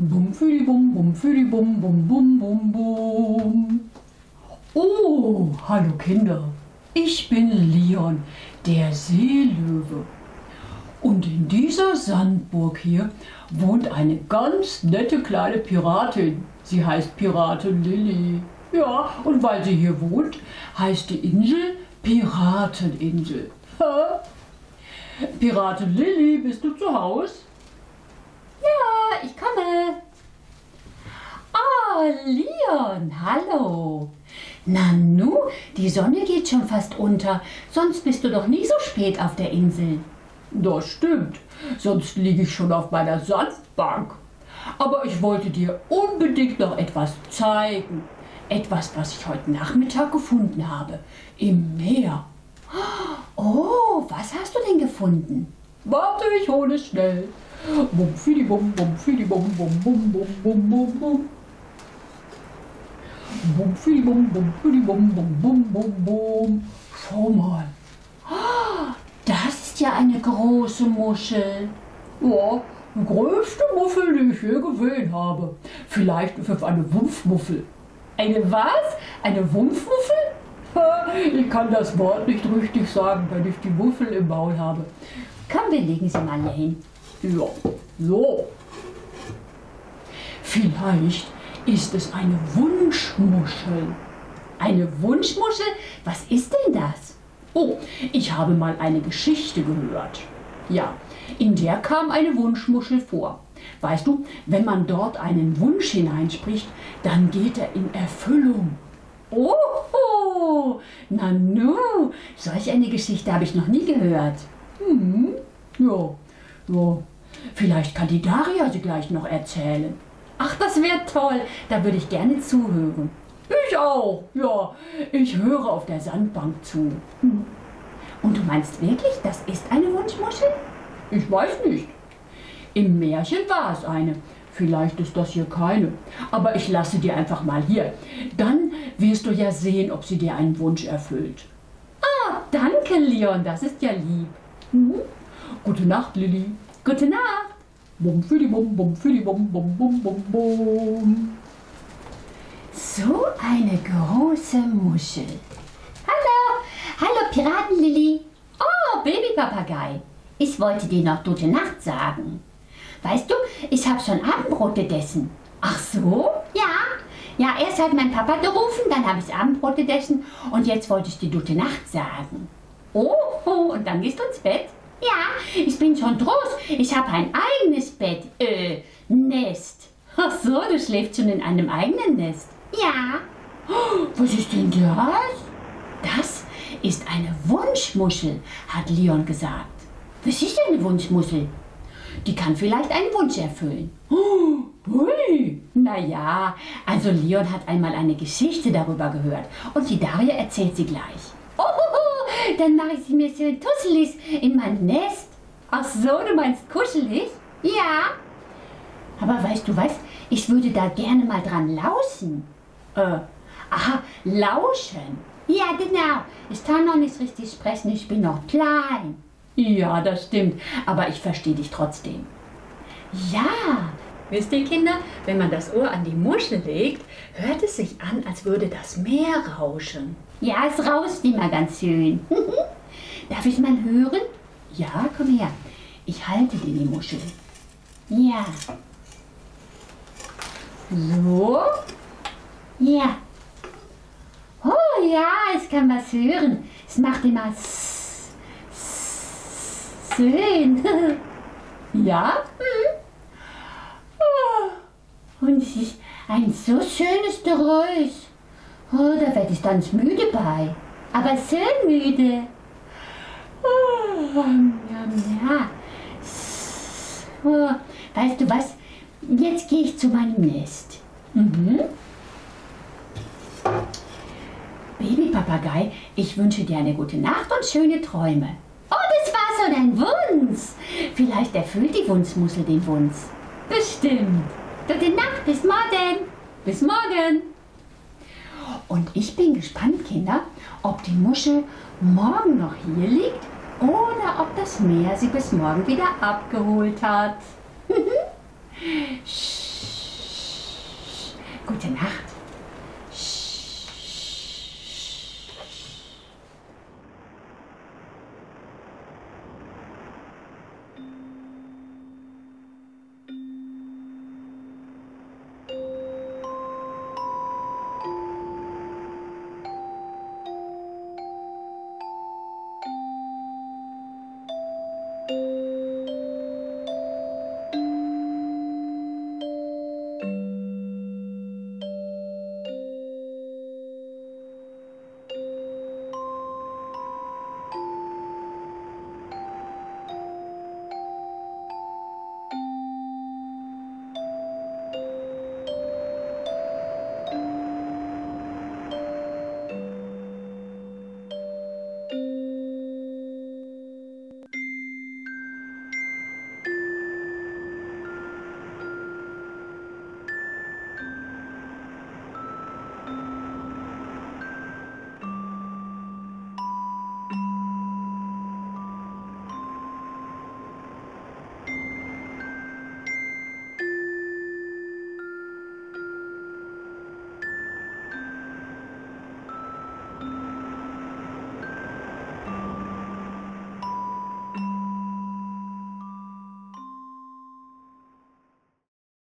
Bum für die Bum, Bum für die Bum, Bum, Bum, Bum, Bum. Oh, hallo Kinder. Ich bin Leon, der Seelöwe. Und in dieser Sandburg hier wohnt eine ganz nette kleine Piratin. Sie heißt Piratin Lilly. Ja, und weil sie hier wohnt, heißt die Insel Pirateninsel. Ha? Piratin Lilly, bist du zu Hause? Ja, ich komme. Oh, Leon, hallo. Na nu, die Sonne geht schon fast unter, sonst bist du doch nie so spät auf der Insel. Das stimmt, sonst liege ich schon auf meiner Sandbank. Aber ich wollte dir unbedingt noch etwas zeigen. Etwas, was ich heute Nachmittag gefunden habe. Im Meer. Oh, was hast du denn gefunden? Warte, ich hole es schnell. Bum, fidi, bum, bum, fidi, bum, bum, bum, bum, bum, bum, bum. Bum, fidi, bum, bum, fidi, bum, bum, bum, bum, bum. Schau mal. Das ist ja eine große Muschel. Ja, die größte Muffel, die ich je gesehen habe. Vielleicht ist es eine Wumpfmuffel. Eine was? Eine Wumpfmuffel? Ich kann das Wort nicht richtig sagen, wenn ich die Muffel im Maul habe. Komm, wir legen sie mal hier hin. Ja, so. Vielleicht ist es eine Wunschmuschel. Eine Wunschmuschel? Was ist denn das? Oh, ich habe mal eine Geschichte gehört. Ja, in der kam eine Wunschmuschel vor. Weißt du, wenn man dort einen Wunsch hineinspricht, dann geht er in Erfüllung. Oh, na nu, solch eine Geschichte habe ich noch nie gehört. Hm, ja, ja. Vielleicht kann die Daria sie gleich noch erzählen. Ach, das wäre toll. Da würde ich gerne zuhören. Ich auch, ja. Ich höre auf der Sandbank zu. Hm. Und du meinst wirklich, das ist eine Wunschmuschel? Ich weiß nicht. Im Märchen war es eine. Vielleicht ist das hier keine. Aber ich lasse dir einfach mal hier. Dann wirst du ja sehen, ob sie dir einen Wunsch erfüllt. Ah, danke, Leon. Das ist ja lieb. Hm? Gute Nacht, Lilly. Gute Nacht. Bum für die Bum, Bum für die Bum, Bum, Bum, Bum, Bum. So eine große Muschel. Hallo, hallo Piratenlilly. Oh, Babypapagei. Ich wollte dir noch gute Nacht sagen. Weißt du, ich habe schon Abendbrot gegessen. Ach so? Ja. Ja, erst hat mein Papa gerufen, dann habe ich Abendbrot gegessen und jetzt wollte ich dir gute Nacht sagen. Oh, oh, und dann gehst du ins Bett? Ja, ich bin schon groß. Ich habe ein eigenes Bett. Äh, Nest. Ach so, du schläfst schon in einem eigenen Nest. Ja. Was ist denn das? Das ist eine Wunschmuschel, hat Leon gesagt. Was ist eine Wunschmuschel? Die kann vielleicht einen Wunsch erfüllen. Oh, hui. Naja, also Leon hat einmal eine Geschichte darüber gehört und die Daria erzählt sie gleich. Dann mache ich sie mir schön tusselig in mein Nest. Ach so, du meinst kuschelig? Ja. Aber weißt du was, ich würde da gerne mal dran lauschen. Äh, aha, lauschen. Ja, genau. Ich kann noch nicht richtig sprechen, ich bin noch klein. Ja, das stimmt, aber ich verstehe dich trotzdem. Ja, wisst ihr Kinder, wenn man das Ohr an die Muschel legt, hört es sich an, als würde das Meer rauschen. Ja, es rauscht immer ganz schön. Darf ich mal hören? Ja, komm her. Ich halte dir die Muschel. Ja. So. Ja. Oh ja, ich kann was hören. Es macht immer schön. ja? Und es ist ein so schönes Geräusch. Oh, da werde ich ganz müde bei. Aber schön müde. Oh, ja. Oh, weißt du was? Jetzt gehe ich zu meinem Nest. Mhm. Babypapagei, ich wünsche dir eine gute Nacht und schöne Träume. Oh, das war so dein Wunsch. Vielleicht erfüllt die Wunschmuschel den Wunsch. Bestimmt. Gute Nacht, bis morgen. Bis morgen. Und ich bin gespannt, Kinder, ob die Muschel morgen noch hier liegt oder ob das Meer sie bis morgen wieder abgeholt hat. Gute Nacht.